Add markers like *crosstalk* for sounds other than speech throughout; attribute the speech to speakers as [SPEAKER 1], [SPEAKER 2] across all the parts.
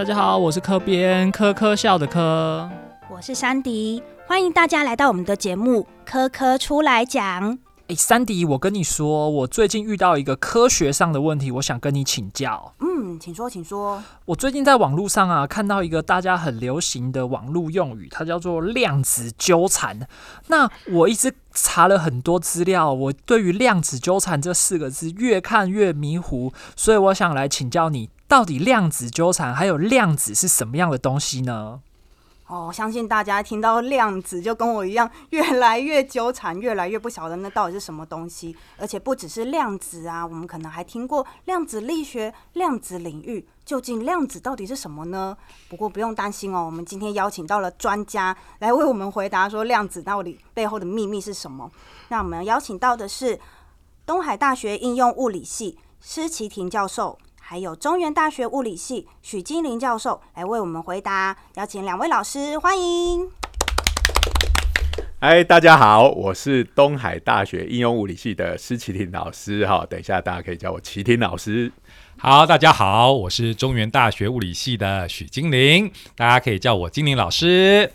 [SPEAKER 1] 大家好，我是科编科科笑的科，
[SPEAKER 2] 我是山迪，欢迎大家来到我们的节目《科科出来讲》。
[SPEAKER 1] 哎，山迪，我跟你说，我最近遇到一个科学上的问题，我想跟你请教。
[SPEAKER 2] 嗯，请说，请说。
[SPEAKER 1] 我最近在网络上啊，看到一个大家很流行的网络用语，它叫做量子纠缠。那我一直查了很多资料，我对于量子纠缠这四个字越看越迷糊，所以我想来请教你，到底量子纠缠还有量子是什么样的东西呢？
[SPEAKER 2] 哦，相信大家听到量子就跟我一样，越来越纠缠，越来越不晓得那到底是什么东西。而且不只是量子啊，我们可能还听过量子力学、量子领域。究竟量子到底是什么呢？不过不用担心哦，我们今天邀请到了专家来为我们回答，说量子到底背后的秘密是什么。那我们邀请到的是东海大学应用物理系施奇婷教授。还有中原大学物理系许金玲教授来为我们回答，邀请两位老师，欢迎。
[SPEAKER 3] 哎，大家好，我是东海大学应用物理系的施启婷老师，哈，等一下大家可以叫我启婷老师。
[SPEAKER 4] 好，大家好，我是中原大学物理系的许金玲，大家可以叫我金玲老师。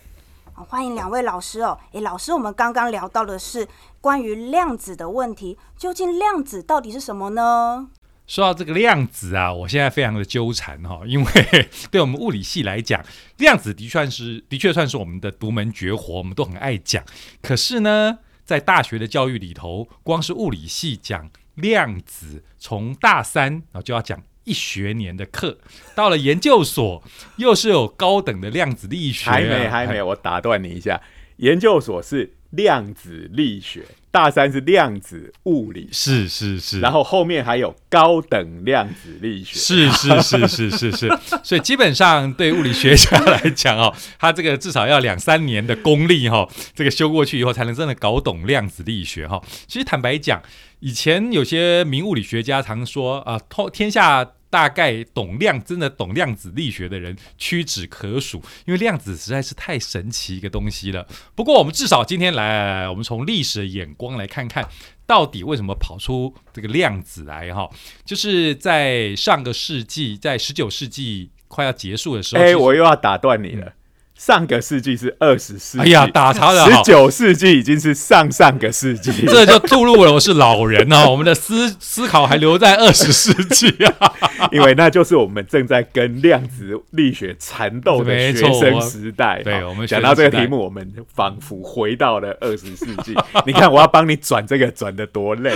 [SPEAKER 2] 好，欢迎两位老师哦。诶，老师，我们刚刚聊到的是关于量子的问题，究竟量子到底是什么呢？
[SPEAKER 4] 说到这个量子啊，我现在非常的纠缠哈，因为 *laughs* 对我们物理系来讲，量子的确是的确算是我们的独门绝活，我们都很爱讲。可是呢，在大学的教育里头，光是物理系讲量子，从大三啊就要讲一学年的课，到了研究所又是有高等的量子力学。
[SPEAKER 3] 还没，还没，我打断你一下，研究所是量子力学。大三是量子物理，
[SPEAKER 4] 是是是，
[SPEAKER 3] 然后后面还有高等量子力学，
[SPEAKER 4] 是是是是是是，*laughs* 所以基本上对物理学家来讲哦，他这个至少要两三年的功力哈，这个修过去以后才能真的搞懂量子力学哈。其实坦白讲，以前有些名物理学家常说啊，天天下。大概懂量，真的懂量子力学的人屈指可数，因为量子实在是太神奇一个东西了。不过，我们至少今天来，我们从历史的眼光来看看，到底为什么跑出这个量子来？哈，就是在上个世纪，在十九世纪快要结束的时候，
[SPEAKER 3] 哎，我又要打断你了。上个世纪是二十世纪，哎
[SPEAKER 4] 呀，打岔了。
[SPEAKER 3] 十九世纪已经是上上个世纪，*laughs*
[SPEAKER 4] 这就透露了我是老人哦。*laughs* 我们的思思考还留在二十世纪啊，*laughs*
[SPEAKER 3] 因为那就是我们正在跟量子力学缠斗的学生时代。
[SPEAKER 4] 对，我们
[SPEAKER 3] 讲到这个题目，我们仿佛回到了二十世纪。你看，我要帮你转这个，转的多累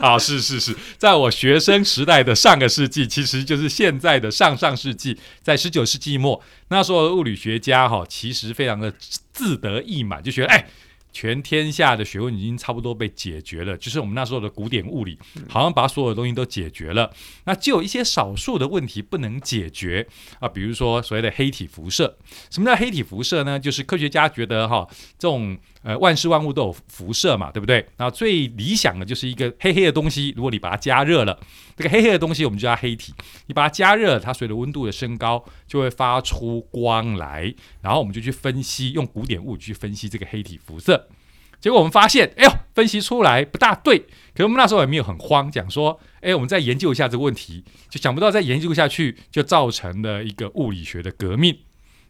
[SPEAKER 4] 啊！是是是，在我学生时代的上个世纪，其实就是现在的上上世纪，在十九世纪末。那时候物理学家哈，其实非常的自得意满，就觉得哎。全天下的学问已经差不多被解决了，就是我们那时候的古典物理，好像把所有的东西都解决了。那就有一些少数的问题不能解决啊，比如说所谓的黑体辐射。什么叫黑体辐射呢？就是科学家觉得哈，这种呃万事万物都有辐射嘛，对不对？那最理想的就是一个黑黑的东西，如果你把它加热了，这个黑黑的东西我们就叫黑体。你把它加热，它随着温度的升高就会发出光来，然后我们就去分析，用古典物理去分析这个黑体辐射。结果我们发现，哎呦，分析出来不大对。可是我们那时候也没有很慌，讲说，哎，我们再研究一下这个问题。就想不到再研究下去，就造成了一个物理学的革命。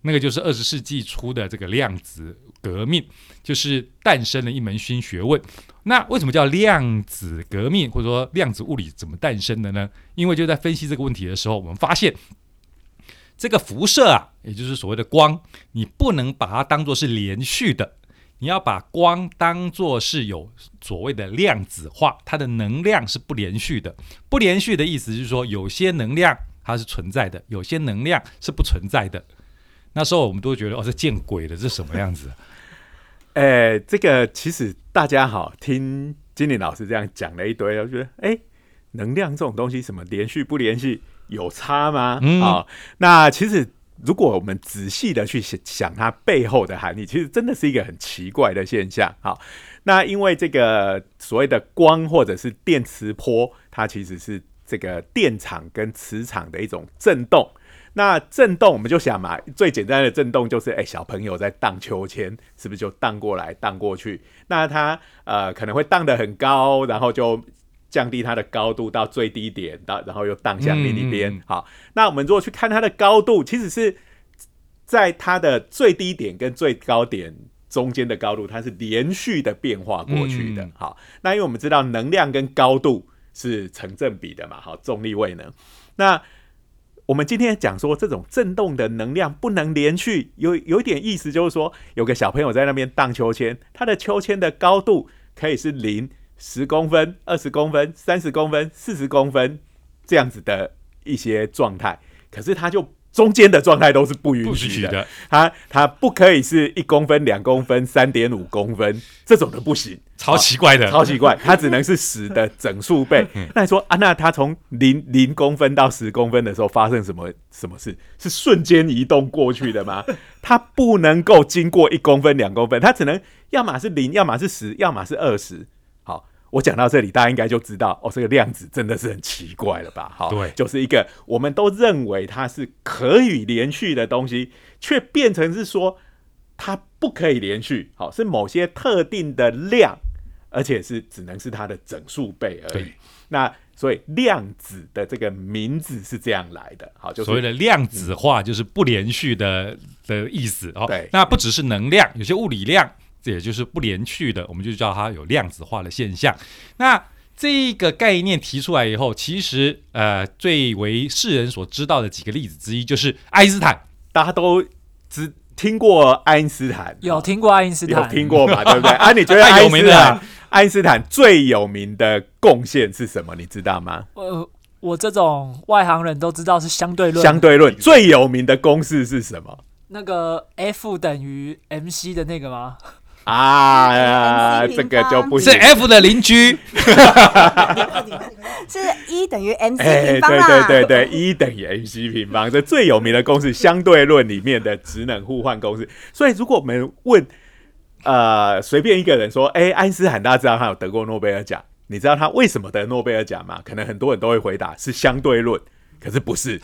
[SPEAKER 4] 那个就是二十世纪初的这个量子革命，就是诞生了一门新学问。那为什么叫量子革命，或者说量子物理怎么诞生的呢？因为就在分析这个问题的时候，我们发现这个辐射啊，也就是所谓的光，你不能把它当做是连续的。你要把光当做是有所谓的量子化，它的能量是不连续的。不连续的意思就是说，有些能量它是存在的，有些能量是不存在的。那时候我们都觉得，哦，这见鬼了，这什么样子？*laughs*
[SPEAKER 3] 哎，这个其实大家好，听金玲老师这样讲了一堆，我觉得，哎，能量这种东西，什么连续不连续有差吗？啊，那其实。如果我们仔细的去想想它背后的含义，其实真的是一个很奇怪的现象。好，那因为这个所谓的光或者是电磁波，它其实是这个电场跟磁场的一种震动。那震动我们就想嘛，最简单的震动就是，哎，小朋友在荡秋千，是不是就荡过来荡过去？那它呃可能会荡得很高，然后就降低它的高度到最低点，到然后又荡向另一边。好，那我们如果去看它的高度，其实是在它的最低点跟最高点中间的高度，它是连续的变化过去的。好，那因为我们知道能量跟高度是成正比的嘛，好，重力位能。那我们今天讲说这种震动的能量不能连续，有有一点意思，就是说有个小朋友在那边荡秋千，他的秋千的高度可以是零、十公分、二十公分、三十公分、四十公分这样子的一些状态，可是他就中间的状态都是不允
[SPEAKER 4] 不
[SPEAKER 3] 许的，
[SPEAKER 4] 许的，
[SPEAKER 3] 它它不可以是一公分、两公分、三点五公分 *laughs* 这种的不行。
[SPEAKER 4] 超奇怪的。
[SPEAKER 3] 超奇怪，它只能是十的整数倍。*laughs* 那你说啊，那它从零零公分到十公分的时候发生什么什么事？是瞬间移动过去的吗？*laughs* 它不能够经过一公分、两公分，它只能要么是零，要么是十，要么是二十。好，我讲到这里，大家应该就知道哦，这个量子真的是很奇怪了吧？好，
[SPEAKER 4] 对
[SPEAKER 3] 就是一个我们都认为它是可以连续的东西，却变成是说它不可以连续。好，是某些特定的量。而且是只能是它的整数倍而已。那所以量子的这个名字是这样来的，好，就是
[SPEAKER 4] 所谓的量子化就是不连续的的意思哦。
[SPEAKER 3] 对
[SPEAKER 4] 那不只是能量，有些物理量，这也就是不连续的，我们就叫它有量子化的现象。那这个概念提出来以后，其实呃最为世人所知道的几个例子之一，就是爱因斯坦。
[SPEAKER 3] 大家都只听过爱因斯坦，
[SPEAKER 1] 有听过爱因斯
[SPEAKER 3] 有
[SPEAKER 1] 坦？
[SPEAKER 3] 听过吧？对不对？*laughs* 啊，你觉得
[SPEAKER 4] 太
[SPEAKER 3] 爱因斯坦爱因斯坦最有名的贡献是什么？你知道吗？
[SPEAKER 1] 呃，我这种外行人都知道是相对论。
[SPEAKER 3] 相对论最有名的公式是什么？
[SPEAKER 1] 那个 F 等于 mc 的那个吗？
[SPEAKER 3] 啊这个就不
[SPEAKER 4] 是。F 的邻居，*laughs*
[SPEAKER 2] 是一等于 mc 平方啦。
[SPEAKER 3] 对对对，一等于 mc 平方，这最有名的公式，相对论里面的职能互换公式。所以，如果我们问呃随便一个人说，哎，爱因斯坦大家知道他有得过诺贝尔奖，你知道他为什么得诺贝尔奖吗？可能很多人都会回答是相对论，可是不是。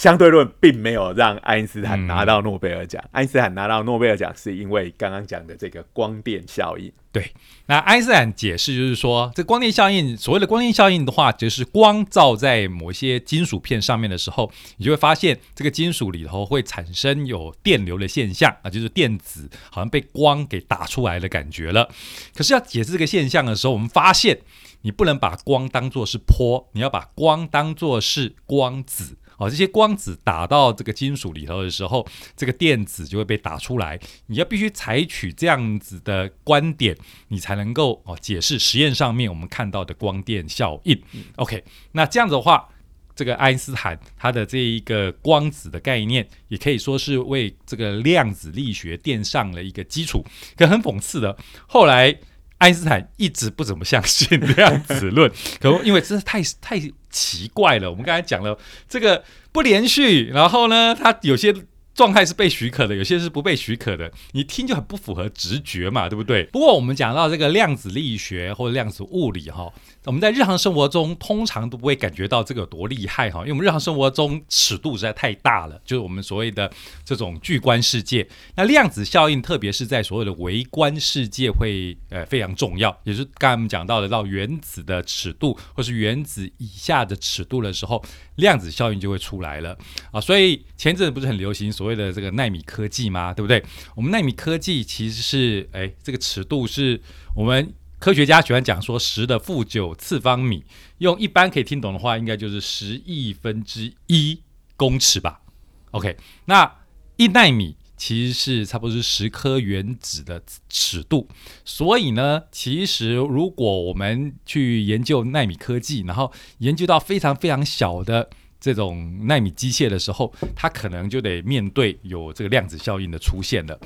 [SPEAKER 3] 相对论并没有让爱因斯坦拿到诺贝尔奖，爱因斯坦拿到诺贝尔奖是因为刚刚讲的这个光电效应。
[SPEAKER 4] 对，那爱因斯坦解释就是说，这光电效应，所谓的光电效应的话，就是光照在某些金属片上面的时候，你就会发现这个金属里头会产生有电流的现象啊，就是电子好像被光给打出来的感觉了。可是要解释这个现象的时候，我们发现你不能把光当作是波，你要把光当作是光子。哦，这些光子打到这个金属里头的时候，这个电子就会被打出来。你要必须采取这样子的观点，你才能够哦解释实验上面我们看到的光电效应。OK，那这样子的话，这个爱因斯坦他的这一个光子的概念，也可以说是为这个量子力学垫上了一个基础。可很讽刺的，后来。爱因斯坦一直不怎么相信量子论，*laughs* 可因为真的太太奇怪了。我们刚才讲了这个不连续，然后呢，它有些状态是被许可的，有些是不被许可的，你听就很不符合直觉嘛，对不对？不过我们讲到这个量子力学或者量子物理哈，我们在日常生活中通常都不会感觉到这个有多厉害哈，因为我们日常生活中尺度实在太大了，就是我们所谓的这种巨观世界。那量子效应，特别是在所谓的微观世界会呃非常重要，也是刚才我们讲到的到原子的尺度或是原子以下的尺度的时候，量子效应就会出来了啊。所以前阵子不是很流行所谓的这个纳米科技吗？对不对？我们纳米科技其实是哎这个尺度是我们。科学家喜欢讲说十的负九次方米，用一般可以听懂的话，应该就是十亿分之一公尺吧。OK，那一纳米其实是差不多是十颗原子的尺度，所以呢，其实如果我们去研究纳米科技，然后研究到非常非常小的这种纳米机械的时候，它可能就得面对有这个量子效应的出现了。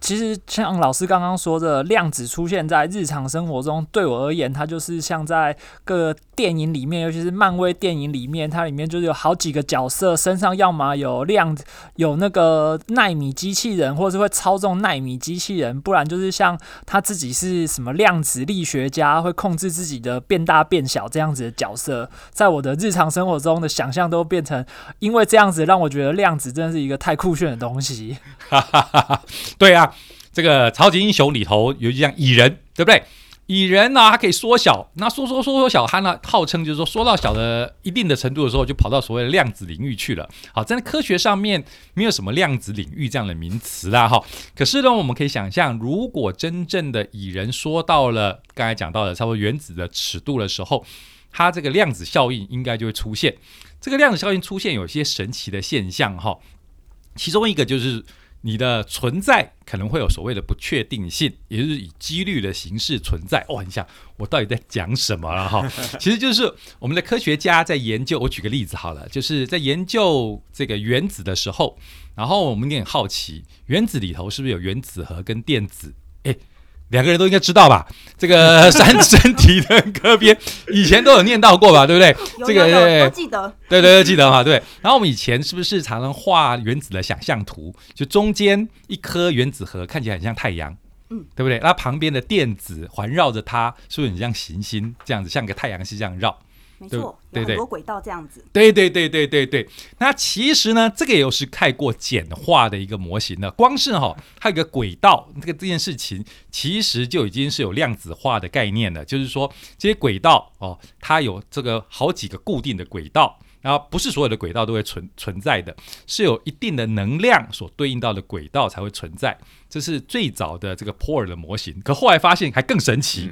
[SPEAKER 1] 其实像老师刚刚说的，量子出现在日常生活中，对我而言，它就是像在各电影里面，尤其是漫威电影里面，它里面就是有好几个角色身上要么有量有那个纳米机器人，或者是会操纵纳米机器人，不然就是像他自己是什么量子力学家，会控制自己的变大变小这样子的角色，在我的日常生活中的想象都变成，因为这样子让我觉得量子真的是一个太酷炫的东西。
[SPEAKER 4] 哈哈哈哈，对啊，这个超级英雄里头有一像蚁人，对不对？蚁人呢，它可以缩小，那缩缩缩缩小，它呢号称就是说缩到小的一定的程度的时候，就跑到所谓的量子领域去了。好，在科学上面没有什么量子领域这样的名词啦，哈。可是呢，我们可以想象，如果真正的蚁人缩到了刚才讲到的差不多原子的尺度的时候，它这个量子效应应该就会出现。这个量子效应出现有些神奇的现象，哈，其中一个就是。你的存在可能会有所谓的不确定性，也就是以几率的形式存在。哦，你想我到底在讲什么了哈？*laughs* 其实就是我们的科学家在研究。我举个例子好了，就是在研究这个原子的时候，然后我们也很好奇，原子里头是不是有原子核跟电子？诶。两个人都应该知道吧？这个 *laughs* 三身体的歌边以前都有念到过吧？对不对？
[SPEAKER 2] 这个都记得。
[SPEAKER 4] 对对对，记得哈。对。然后我们以前是不是常常画原子的想象图？就中间一颗原子核看起来很像太阳，嗯，对不对？那旁边的电子环绕着它，是不是很像行星这样子，像个太阳系这样绕？
[SPEAKER 2] 没错，对很多轨道这样子。
[SPEAKER 4] 对对对对对对。那其实呢，这个又是太过简化的一个模型了。光是哈，它有个轨道，这个这件事情其实就已经是有量子化的概念了。就是说，这些轨道哦，它有这个好几个固定的轨道，然后不是所有的轨道都会存存在的，是有一定的能量所对应到的轨道才会存在。这是最早的这个波尔的模型。可后来发现还更神奇。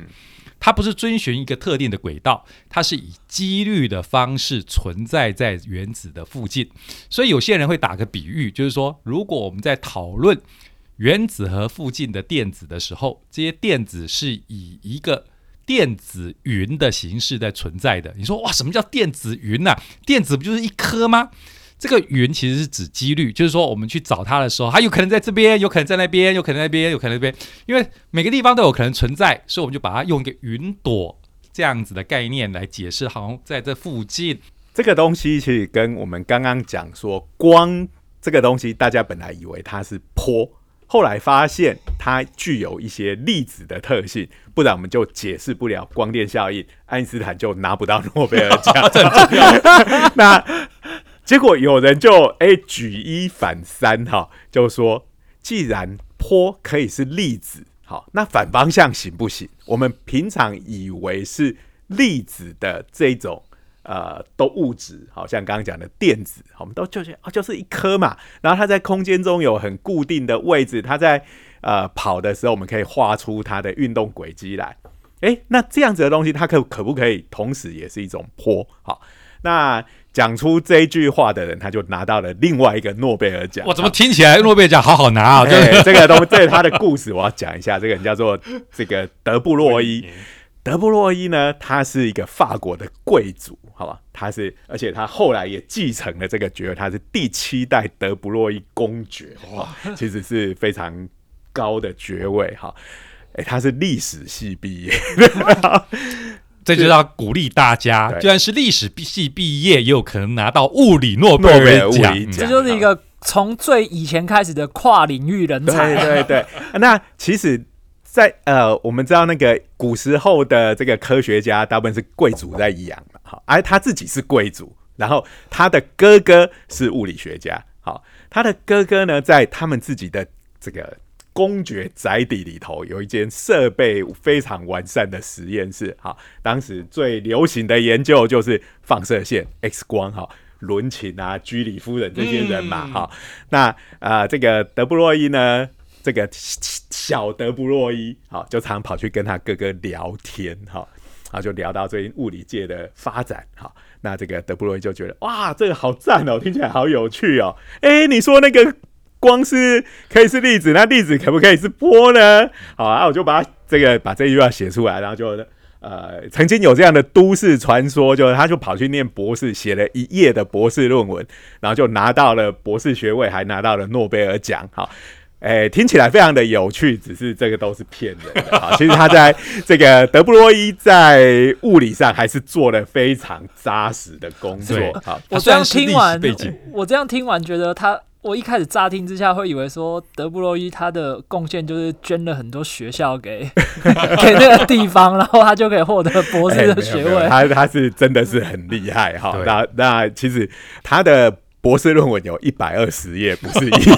[SPEAKER 4] 它不是遵循一个特定的轨道，它是以几率的方式存在在原子的附近。所以有些人会打个比喻，就是说，如果我们在讨论原子核附近的电子的时候，这些电子是以一个电子云的形式在存在的。你说哇，什么叫电子云呢？电子不就是一颗吗？这个云其实是指几率，就是说我们去找它的时候，它有可能在这边，有可能在那边，有可能那边，有可能那边，因为每个地方都有可能存在，所以我们就把它用一个云朵这样子的概念来解释，好像在这附近。
[SPEAKER 3] 这个东西其实跟我们刚刚讲说光这个东西，大家本来以为它是坡，后来发现它具有一些粒子的特性，不然我们就解释不了光电效应，爱因斯坦就拿不到诺贝尔奖。*laughs* *laughs* 那。结果有人就哎举一反三哈，就说既然坡可以是粒子，好，那反方向行不行？我们平常以为是粒子的这种呃都物质，好像刚刚讲的电子，我们都就是啊就是一颗嘛，然后它在空间中有很固定的位置，它在呃跑的时候，我们可以画出它的运动轨迹来。哎，那这样子的东西，它可可不可以同时也是一种坡？好，那。讲出这句话的人，他就拿到了另外一个诺贝尔奖。
[SPEAKER 4] 我怎么听起来诺贝尔奖好好拿啊？
[SPEAKER 3] 对，这个东，这是他的故事，我要讲一下。这个人叫做 *laughs* 这个德布洛伊。德布洛伊呢，他是一个法国的贵族，好吧？他是，而且他后来也继承了这个爵位，他是第七代德布洛伊公爵，哇，其实是非常高的爵位哈。哎，他是历史系毕业。*laughs*
[SPEAKER 4] 这就要鼓励大家，就算是历史系毕业，也有可能拿到物理诺贝尔奖。
[SPEAKER 1] 这就是一个从最以前开始的跨领域人才。
[SPEAKER 3] 对对对。*laughs* 那其实，在呃，我们知道那个古时候的这个科学家，大部分是贵族在养嘛，好，而他自己是贵族，然后他的哥哥是物理学家，好，他的哥哥呢，在他们自己的这个。公爵宅邸里头有一间设备非常完善的实验室，哈，当时最流行的研究就是放射线 X 光，哈，伦琴啊、居里夫人这些人嘛，哈，那啊，这个德布洛伊呢，这个小德布洛伊，好，就常跑去跟他哥哥聊天，哈，然后就聊到最近物理界的发展，哈，那这个德布洛伊就觉得，哇，这个好赞哦，听起来好有趣哦，哎，你说那个。光是可以是粒子，那粒子可不可以是波呢？好啊，我就把这个把这句话写出来，然后就呃，曾经有这样的都市传说，就是他就跑去念博士，写了一页的博士论文，然后就拿到了博士学位，还拿到了诺贝尔奖。好，哎，听起来非常的有趣，只是这个都是骗人的啊。其实他在这个德布罗伊在物理上还是做了非常扎实的工作。好，
[SPEAKER 1] 我这样听完，我这样听完觉得他。我一开始乍听之下会以为说德布罗伊他的贡献就是捐了很多学校给 *laughs* 给那个地方，然后他就可以获得博士的学位。
[SPEAKER 3] 他他是真的是很厉害哈。那那其实他的。博士论文有一百二十页，不是一页。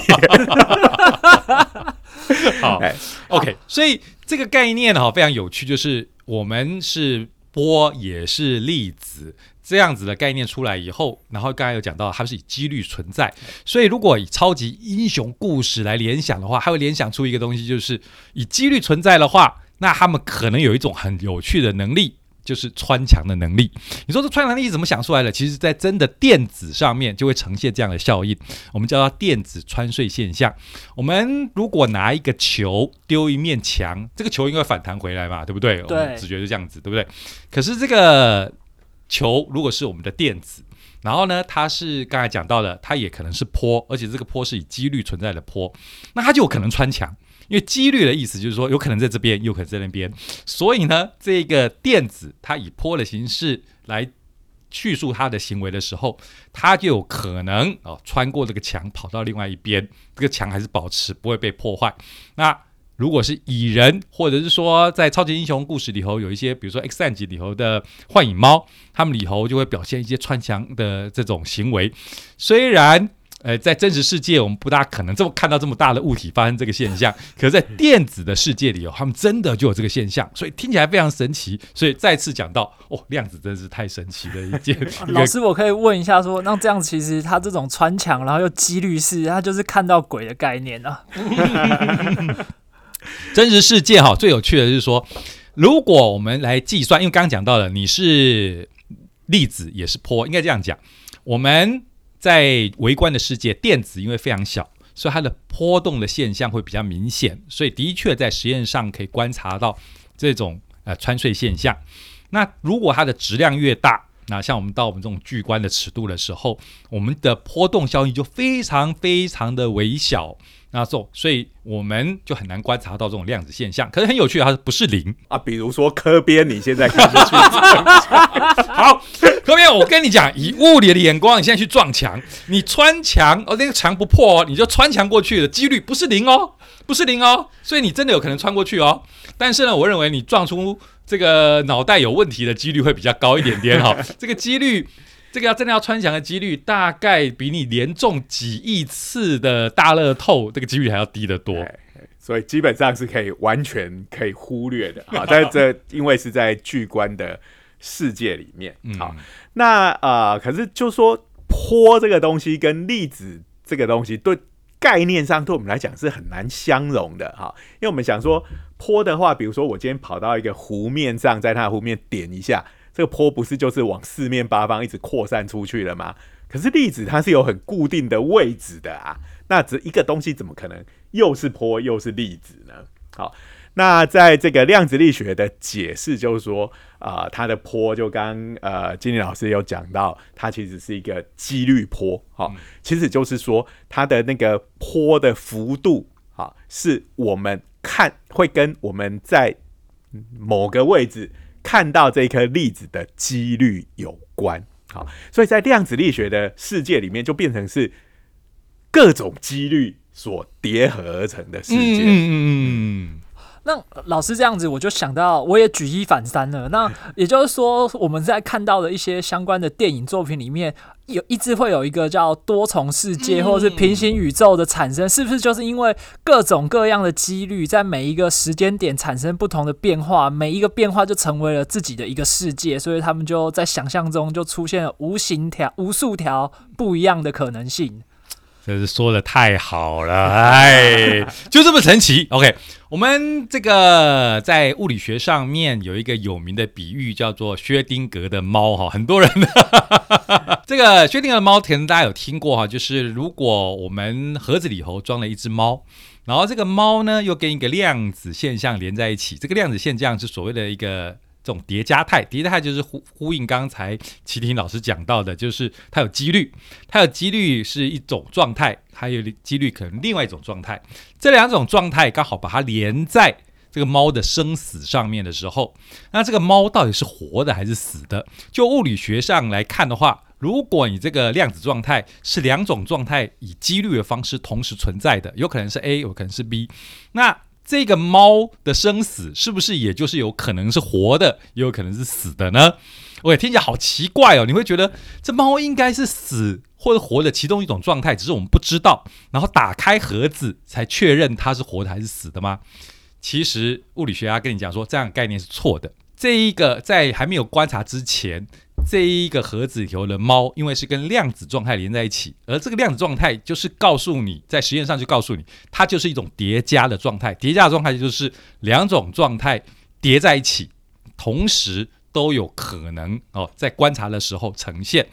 [SPEAKER 3] *laughs*
[SPEAKER 4] 好
[SPEAKER 3] 哎
[SPEAKER 4] ，OK，所以这个概念哈非常有趣，就是我们是波也是粒子这样子的概念出来以后，然后刚才有讲到它是以几率存在，所以如果以超级英雄故事来联想的话，它会联想出一个东西，就是以几率存在的话，那他们可能有一种很有趣的能力。就是穿墙的能力，你说这穿墙能力怎么想出来的？其实，在真的电子上面就会呈现这样的效应，我们叫它电子穿隧现象。我们如果拿一个球丢一面墙，这个球应该反弹回来嘛，对不对？
[SPEAKER 1] 对
[SPEAKER 4] 我们直觉就这样子，对不对？可是这个球如果是我们的电子，然后呢，它是刚才讲到的，它也可能是坡，而且这个坡是以几率存在的坡，那它就有可能穿墙。因为几率的意思就是说，有可能在这边，有可能在那边，所以呢，这个电子它以坡的形式来叙述它的行为的时候，它就有可能哦穿过这个墙跑到另外一边，这个墙还是保持不会被破坏。那如果是蚁人，或者是说在超级英雄故事里头有一些，比如说 X 战警里头的幻影猫，他们里头就会表现一些穿墙的这种行为，虽然。呃，在真实世界，我们不大可能这么看到这么大的物体发生这个现象。可是，在电子的世界里哦，他们真的就有这个现象，所以听起来非常神奇。所以再次讲到，哦，量子真是太神奇的一件。*laughs* *laughs*
[SPEAKER 1] 老师，我可以问一下说，那这样其实它这种穿墙，然后又几率是，它就是看到鬼的概念啊。*laughs*
[SPEAKER 4] 真实世界哈，最有趣的就是说，如果我们来计算，因为刚刚讲到了，你是粒子也是波，应该这样讲，我们。在微观的世界，电子因为非常小，所以它的波动的现象会比较明显，所以的确在实验上可以观察到这种呃穿隧现象。那如果它的质量越大，那像我们到我们这种巨观的尺度的时候，我们的波动效应就非常非常的微小。那这种，所以我们就很难观察到这种量子现象。可是很有趣，它不是零
[SPEAKER 3] 啊。比如说科边，你现在看得去？*laughs*
[SPEAKER 4] 好，科边，我跟你讲，以物理的眼光，你现在去撞墙，你穿墙哦，那个墙不破哦，你就穿墙过去的几率不是零哦，不是零哦。所以你真的有可能穿过去哦。但是呢，我认为你撞出这个脑袋有问题的几率会比较高一点点哈。*laughs* 这个几率。这个要真的要穿墙的几率，大概比你连中几亿次的大乐透这个几率还要低得多，
[SPEAKER 3] 所以基本上是可以完全可以忽略的 *laughs* 啊。但是这因为是在巨观的世界里面，好，那呃，可是就说坡这个东西跟粒子这个东西，对概念上对我们来讲是很难相容的哈。因为我们想说坡的话，比如说我今天跑到一个湖面上，在它的湖面点一下。这个坡不是就是往四面八方一直扩散出去了吗？可是粒子它是有很固定的位置的啊，那这一个东西怎么可能又是坡又是粒子呢？好，那在这个量子力学的解释就是说，啊，它的坡就刚呃金林老师有讲到，它其实是一个几率坡，好，其实就是说它的那个坡的幅度，啊，是我们看会跟我们在某个位置。看到这颗粒子的几率有关，好，所以在量子力学的世界里面，就变成是各种几率所叠合而成的世界。
[SPEAKER 4] 嗯
[SPEAKER 1] 那老师这样子，我就想到，我也举一反三了。那 *laughs* 也就是说，我们在看到的一些相关的电影作品里面，有一直会有一个叫多重世界或者是平行宇宙的产生，是不是就是因为各种各样的几率在每一个时间点产生不同的变化，每一个变化就成为了自己的一个世界，所以他们就在想象中就出现了无形条、无数条不一样的可能性。
[SPEAKER 4] 真是说的太好了，哎，就这么神奇。OK，我们这个在物理学上面有一个有名的比喻，叫做薛定谔的猫哈，很多人 *laughs* 这个薛定谔的猫，可能大家有听过哈，就是如果我们盒子里头装了一只猫，然后这个猫呢又跟一个量子现象连在一起，这个量子现象是所谓的一个。这种叠加态，叠加态就是呼呼应刚才齐婷老师讲到的，就是它有几率，它有几率是一种状态，还有几率可能另外一种状态，这两种状态刚好把它连在这个猫的生死上面的时候，那这个猫到底是活的还是死的？就物理学上来看的话，如果你这个量子状态是两种状态以几率的方式同时存在的，有可能是 A，有可能是 B，那。这个猫的生死是不是也就是有可能是活的，也有可能是死的呢？我也听起来好奇怪哦，你会觉得这猫应该是死或者活的其中一种状态，只是我们不知道，然后打开盒子才确认它是活的还是死的吗？其实物理学家跟你讲说，这样概念是错的。这一个在还没有观察之前，这一个盒子里头的猫，因为是跟量子状态连在一起，而这个量子状态就是告诉你，在实验上就告诉你，它就是一种叠加的状态。叠加的状态就是两种状态叠在一起，同时。都有可能哦，在观察的时候呈现，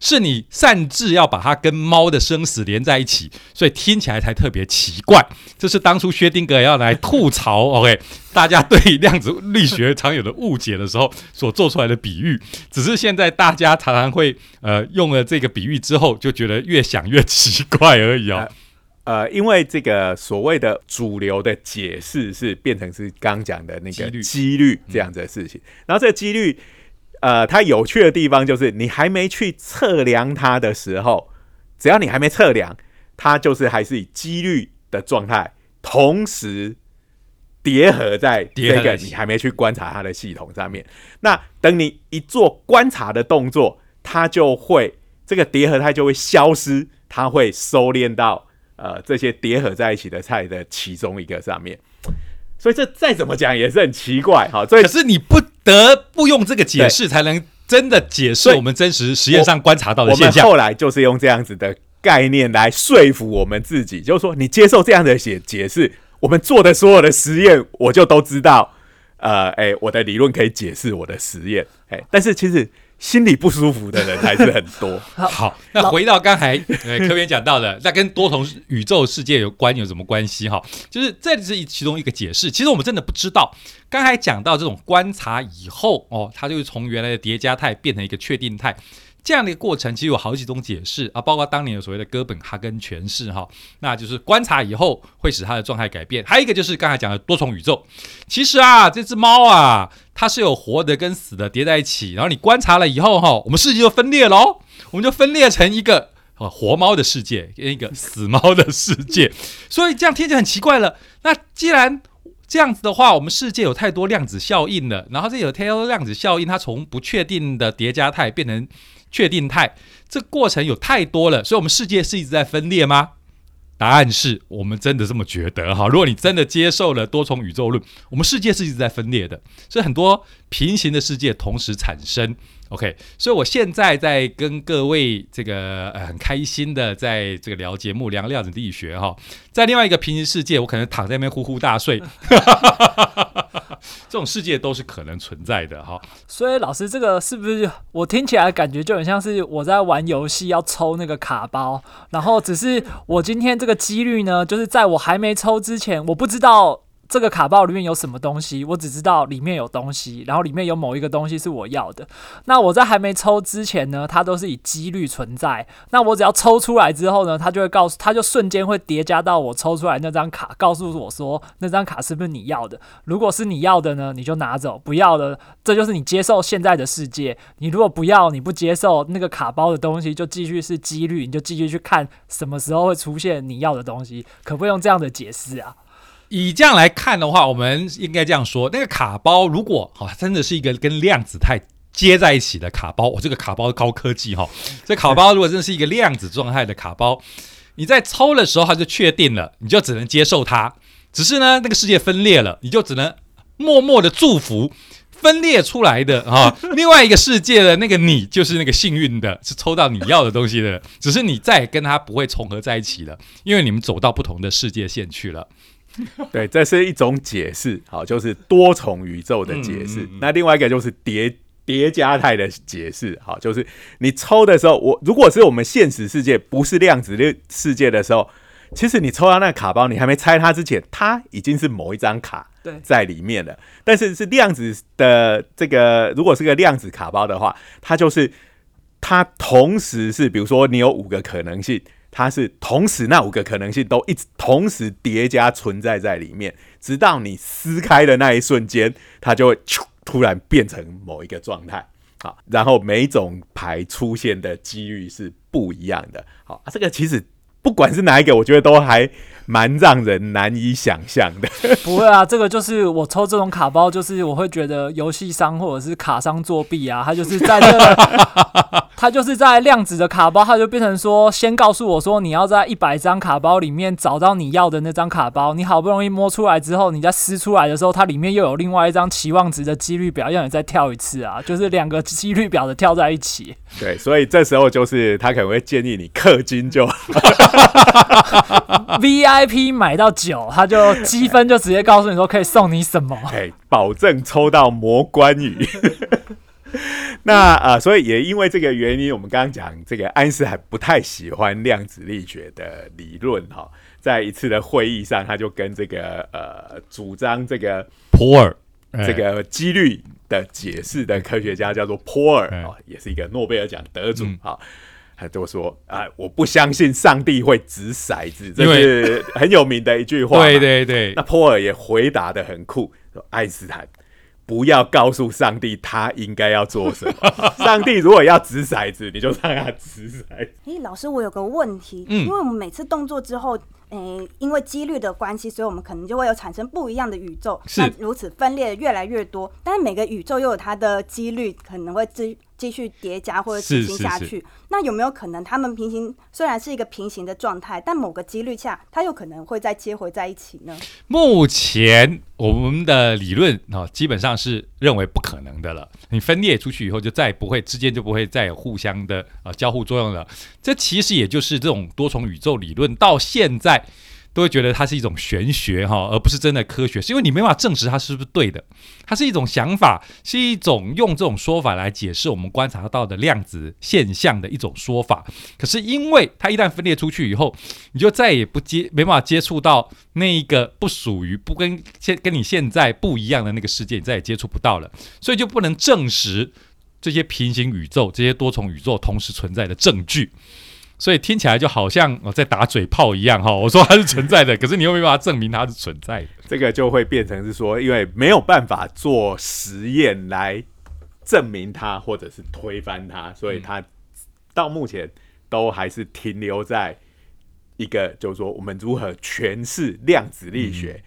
[SPEAKER 4] 是你擅自要把它跟猫的生死连在一起，所以听起来才特别奇怪。这是当初薛定谔要来吐槽 *laughs* OK 大家对量子力学常有的误解的时候所做出来的比喻，只是现在大家常常会呃用了这个比喻之后，就觉得越想越奇怪而已哦。
[SPEAKER 3] 因为这个所谓的主流的解释是变成是刚讲的那个几率这样子的事情，然后这个几率，呃，它有趣的地方就是你还没去测量它的时候，只要你还没测量，它就是还是以几率的状态，同时叠合在这个你还没去观察它的系统上面。那等你一做观察的动作，它就会这个叠合它就会消失，它会收敛到。呃，这些叠合在一起的菜的其中一个上面，所以这再怎么讲也是很奇怪哈。所以
[SPEAKER 4] 可是你不得不用这个解释，才能真的解释我们真实实验上观察到的现象。
[SPEAKER 3] 后来就是用这样子的概念来说服我们自己，就是说你接受这样的解解释，我们做的所有的实验，我就都知道。呃，哎，我的理论可以解释我的实验，哎，但是其实。心里不舒服的人还是很多。
[SPEAKER 4] 好，那回到刚才呃科员讲到的，*laughs* 那跟多重宇宙世界有关有什么关系哈？就是这是其中一个解释。其实我们真的不知道。刚才讲到这种观察以后哦，它就是从原来的叠加态变成一个确定态。这样的一个过程其实有好几种解释啊，包括当年有所谓的哥本哈根诠释哈，那就是观察以后会使它的状态改变。还有一个就是刚才讲的多重宇宙，其实啊，这只猫啊，它是有活的跟死的叠在一起，然后你观察了以后哈，我们世界就分裂喽，我们就分裂成一个活猫的世界跟一个死猫的世界，*laughs* 所以这样听起来很奇怪了。那既然这样子的话，我们世界有太多量子效应了，然后这有太多量子效应，它从不确定的叠加态变成。确定态，这过程有太多了，所以我们世界是一直在分裂吗？答案是我们真的这么觉得哈。如果你真的接受了多重宇宙论，我们世界是一直在分裂的，所以很多平行的世界同时产生。OK，所以我现在在跟各位这个呃很开心的在这个聊节目聊量子力学哈，在另外一个平行世界，我可能躺在那边呼呼大睡。*laughs* 这种世界都是可能存在的哈，
[SPEAKER 1] 所以老师，这个是不是我听起来感觉就很像是我在玩游戏要抽那个卡包，然后只是我今天这个几率呢，就是在我还没抽之前，我不知道。这个卡包里面有什么东西？我只知道里面有东西，然后里面有某一个东西是我要的。那我在还没抽之前呢，它都是以几率存在。那我只要抽出来之后呢，它就会告诉，它就瞬间会叠加到我抽出来那张卡，告诉我说那张卡是不是你要的。如果是你要的呢，你就拿走；不要的，这就是你接受现在的世界。你如果不要，你不接受那个卡包的东西，就继续是几率，你就继续去看什么时候会出现你要的东西。可不可以用这样的解释啊？
[SPEAKER 4] 以这样来看的话，我们应该这样说：那个卡包如果哈真的是一个跟量子态接在一起的卡包，我这个卡包高科技哈，这卡包如果真的是一个量子状态的卡包，你在抽的时候它就确定了，你就只能接受它。只是呢，那个世界分裂了，你就只能默默的祝福分裂出来的啊，*laughs* 另外一个世界的那个你就是那个幸运的，是抽到你要的东西的。只是你再跟他不会重合在一起了，因为你们走到不同的世界线去了。*laughs*
[SPEAKER 3] 对，这是一种解释，好，就是多重宇宙的解释。那另外一个就是叠叠加态的解释，好，就是你抽的时候，我如果是我们现实世界不是量子的世界的时候，其实你抽到那个卡包，你还没拆它之前，它已经是某一张卡在里面了。但是是量子的这个，如果是个量子卡包的话，它就是它同时是，比如说你有五个可能性。它是同时那五个可能性都一直同时叠加存在在里面，直到你撕开的那一瞬间，它就会突然变成某一个状态。好，然后每种牌出现的几率是不一样的。好，这个其实。不管是哪一个，我觉得都还蛮让人难以想象的。*laughs*
[SPEAKER 1] 不会啊，这个就是我抽这种卡包，就是我会觉得游戏商或者是卡商作弊啊，他就是在这个，*laughs* 他就是在量子的卡包，他就变成说，先告诉我说你要在一百张卡包里面找到你要的那张卡包，你好不容易摸出来之后，你再撕出来的时候，它里面又有另外一张期望值的几率表，要你再跳一次啊，就是两个几率表的跳在一起。
[SPEAKER 3] 对，所以这时候就是他可能会建议你氪金就 *laughs* *laughs*
[SPEAKER 1] VIP 买到九，他就积分就直接告诉你说可以送你什么。*laughs*
[SPEAKER 3] 哎，保证抽到魔关羽。*laughs* 那啊，所以也因为这个原因，我们刚刚讲这个爱因斯坦不太喜欢量子力学的理论哈，在一次的会议上，他就跟这个呃主张这个
[SPEAKER 4] 普尔
[SPEAKER 3] 这个几率的解释的科学家叫做波尔
[SPEAKER 4] 啊
[SPEAKER 3] 哦，也是一个诺贝尔奖得主啊。他就说啊，我不相信上帝会掷骰子，这是很有名的一句话。
[SPEAKER 4] 对对对
[SPEAKER 3] 那，波尔也回答的很酷，说爱因斯坦不要告诉上帝他应该要做什么。上帝如果要掷骰子，你就让他掷骰子。
[SPEAKER 2] 诶，老师，我有个问题，
[SPEAKER 4] 嗯
[SPEAKER 2] 因为我们每次动作之后，诶，因为几率的关系，所以我们可能就会有产生不一样的宇宙，
[SPEAKER 4] 是
[SPEAKER 2] 那如此分裂越来越多，但是每个宇宙又有它的几率，可能会继继续叠加或者
[SPEAKER 4] 是
[SPEAKER 2] 进行下
[SPEAKER 4] 是
[SPEAKER 2] 去。那有没有可能他们平行虽然是一个平行的状态，但某个几率下，它有可能会再接回在一起呢？
[SPEAKER 4] 目前我们的理论啊、基本上是认为不可能的了。你分裂出去以后，就再也不会之间就不会再有互相的啊、交互作用了。这其实也就是这种多重宇宙理论到现在都会觉得它是一种玄学哈，而不是真的科学，是因为你没办法证实它是不是对的。它是一种想法，是一种用这种说法来解释我们观察到的量子现象的一种说法。可是因为它一旦分裂出去以后，你就再也不接没办法接触到那一个不属于不跟现跟你现在不一样的那个世界，你再也接触不到了，所以就不能证实这些平行宇宙、这些多重宇宙同时存在的证据。所以听起来就好像我在打嘴炮一样哈，我说它是存在的，可是你又没办法证明它是存在的。
[SPEAKER 3] 这个就会变成是说，因为没有办法做实验来证明它或者是推翻它，所以它到目前都还是停留在一个，就是说我们如何诠释量子力学。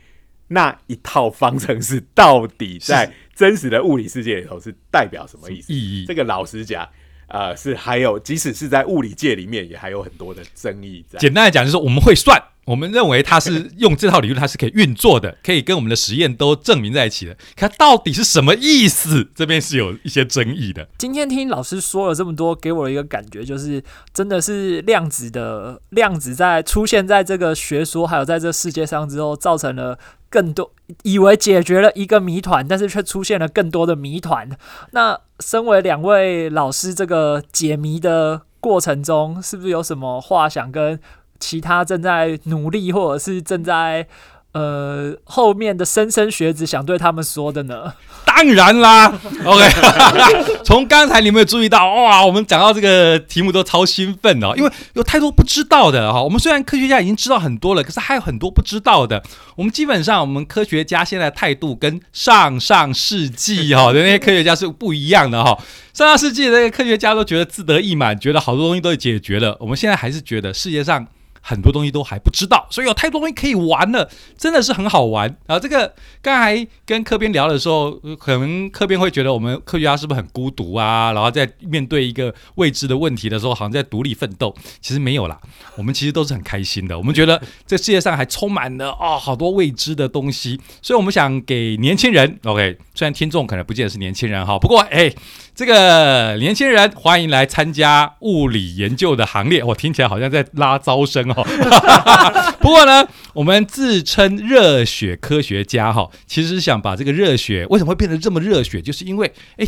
[SPEAKER 3] 那一套方程式到底在真实的物理世界里头是代表什么意思？
[SPEAKER 4] 意义
[SPEAKER 3] 这个老实讲，呃，是还有，即使是在物理界里面，也还有很多的争议在。
[SPEAKER 4] 简单来讲，就是我们会算，我们认为它是 *laughs* 用这套理论，它是可以运作的，可以跟我们的实验都证明在一起的。可它到底是什么意思？这边是有一些争议的。
[SPEAKER 1] 今天听老师说了这么多，给我一个感觉，就是真的是量子的量子在出现在这个学说还有在这世界上之后，造成了更多以为解决了一个谜团，但是却出现了更多的谜团。那身为两位老师，这个解谜的过程中，是不是有什么话想跟其他正在努力或者是正在呃后面的莘莘学子想对他们说的呢？
[SPEAKER 4] 当然啦，OK。*laughs* 从刚才你有没有注意到，哇，我们讲到这个题目都超兴奋哦，因为有太多不知道的哈。我们虽然科学家已经知道很多了，可是还有很多不知道的。我们基本上，我们科学家现在态度跟上上世纪哈的那些科学家是不一样的哈。上上世纪的那些科学家都觉得自得意满，觉得好多东西都解决了。我们现在还是觉得世界上。很多东西都还不知道，所以有太多东西可以玩了，真的是很好玩。啊这个刚才跟科编聊的时候，可能科编会觉得我们科学家是不是很孤独啊？然后在面对一个未知的问题的时候，好像在独立奋斗。其实没有啦，我们其实都是很开心的。我们觉得这世界上还充满了哦好多未知的东西，所以我们想给年轻人，OK，虽然听众可能不见得是年轻人哈，不过哎。这个年轻人欢迎来参加物理研究的行列，我听起来好像在拉招生哦。*laughs* 不过呢，我们自称热血科学家哈，其实是想把这个热血为什么会变得这么热血，就是因为哎。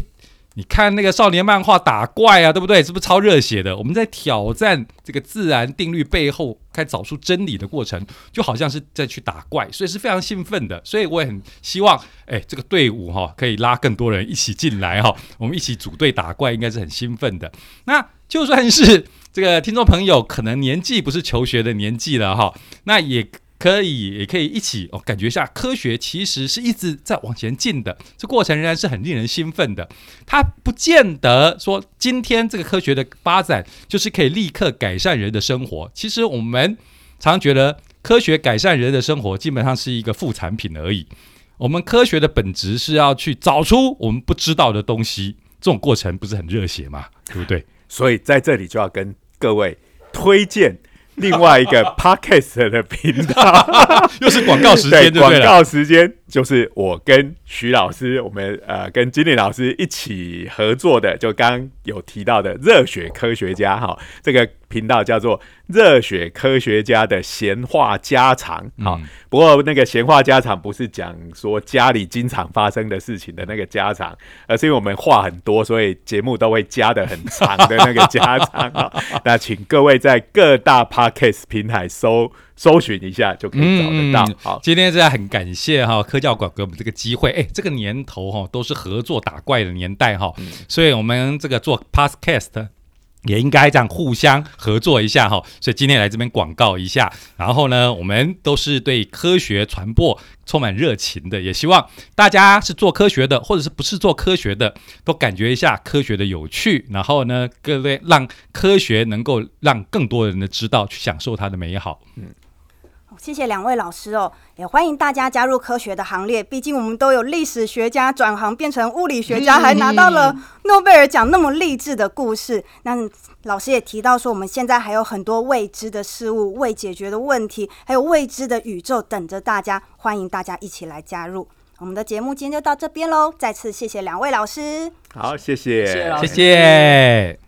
[SPEAKER 4] 你看那个少年漫画打怪啊，对不对？是不是超热血的？我们在挑战这个自然定律背后，开找出真理的过程，就好像是在去打怪，所以是非常兴奋的。所以我也很希望，哎，这个队伍哈、可以拉更多人一起进来哈、我们一起组队打怪，应该是很兴奋的。那就算是这个听众朋友可能年纪不是求学的年纪了哈、那也。可以也可以一起哦，感觉一下科学其实是一直在往前进的，这过程仍然是很令人兴奋的。它不见得说今天这个科学的发展就是可以立刻改善人的生活。其实我们常觉得科学改善人的生活基本上是一个副产品而已。我们科学的本质是要去找出我们不知道的东西，这种过程不是很热血吗？对不对？
[SPEAKER 3] 所以在这里就要跟各位推荐。另外一个 podcast 的频道，*laughs*
[SPEAKER 4] 又是广告时间，对
[SPEAKER 3] 广告时间就是我跟徐老师，我们呃跟金玲老师一起合作的，就刚有提到的热血科学家哈，这个频道叫做热血科学家的闲话家常哈。不过那个闲话家常不是讲说家里经常发生的事情的那个家常，而是因为我们话很多，所以节目都会加的很长的那个家常 *laughs* 啊。那请各位在各大 podcast 平台搜。搜寻一下就可以找得到。好，
[SPEAKER 4] 今天真的很感谢哈科教馆给我们这个机会。哎，这个年头哈都是合作打怪的年代哈，所以我们这个做 podcast 也应该这样互相合作一下哈。所以今天来这边广告一下。然后呢，我们都是对科学传播充满热情的，也希望大家是做科学的，或者是不是做科学的，都感觉一下科学的有趣。然后呢，各位让科学能够让更多人的知道，去享受它的美好。嗯。
[SPEAKER 2] 谢谢两位老师哦，也欢迎大家加入科学的行列。毕竟我们都有历史学家转行变成物理学家，还拿到了诺贝尔奖，那么励志的故事。那老师也提到说，我们现在还有很多未知的事物、未解决的问题，还有未知的宇宙等着大家。欢迎大家一起来加入我们的节目。今天就到这边喽，再次谢谢两位老师。
[SPEAKER 3] 好，谢谢，
[SPEAKER 4] 谢谢。